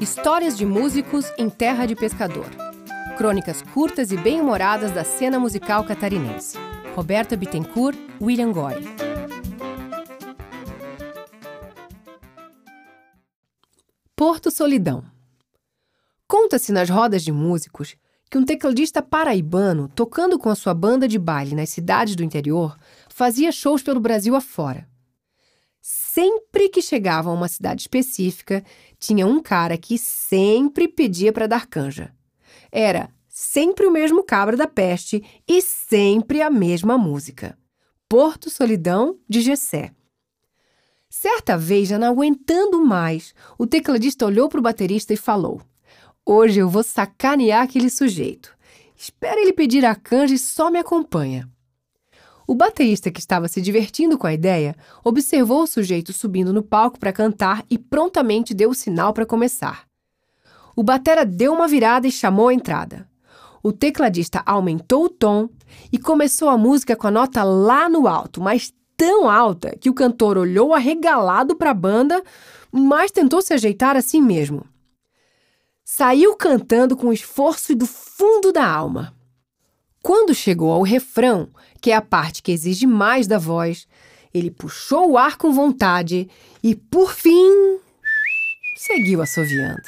Histórias de músicos em terra de pescador. Crônicas curtas e bem-humoradas da cena musical catarinense. Roberta Bittencourt, William Goy. Porto Solidão. Conta-se nas rodas de músicos que um tecladista paraibano, tocando com a sua banda de baile nas cidades do interior, fazia shows pelo Brasil afora. Sempre que chegava a uma cidade específica, tinha um cara que sempre pedia para dar canja. Era sempre o mesmo cabra da peste e sempre a mesma música. Porto Solidão de Gessé. Certa vez, já não aguentando mais, o tecladista olhou para o baterista e falou: Hoje eu vou sacanear aquele sujeito. Espera ele pedir a canja e só me acompanha. O baterista, que estava se divertindo com a ideia, observou o sujeito subindo no palco para cantar e prontamente deu o sinal para começar. O batera deu uma virada e chamou a entrada. O tecladista aumentou o tom e começou a música com a nota lá no alto, mas tão alta que o cantor olhou arregalado para a banda, mas tentou se ajeitar assim mesmo. Saiu cantando com esforço e do fundo da alma. Quando chegou ao refrão, que é a parte que exige mais da voz, ele puxou o ar com vontade e, por fim, seguiu assoviando.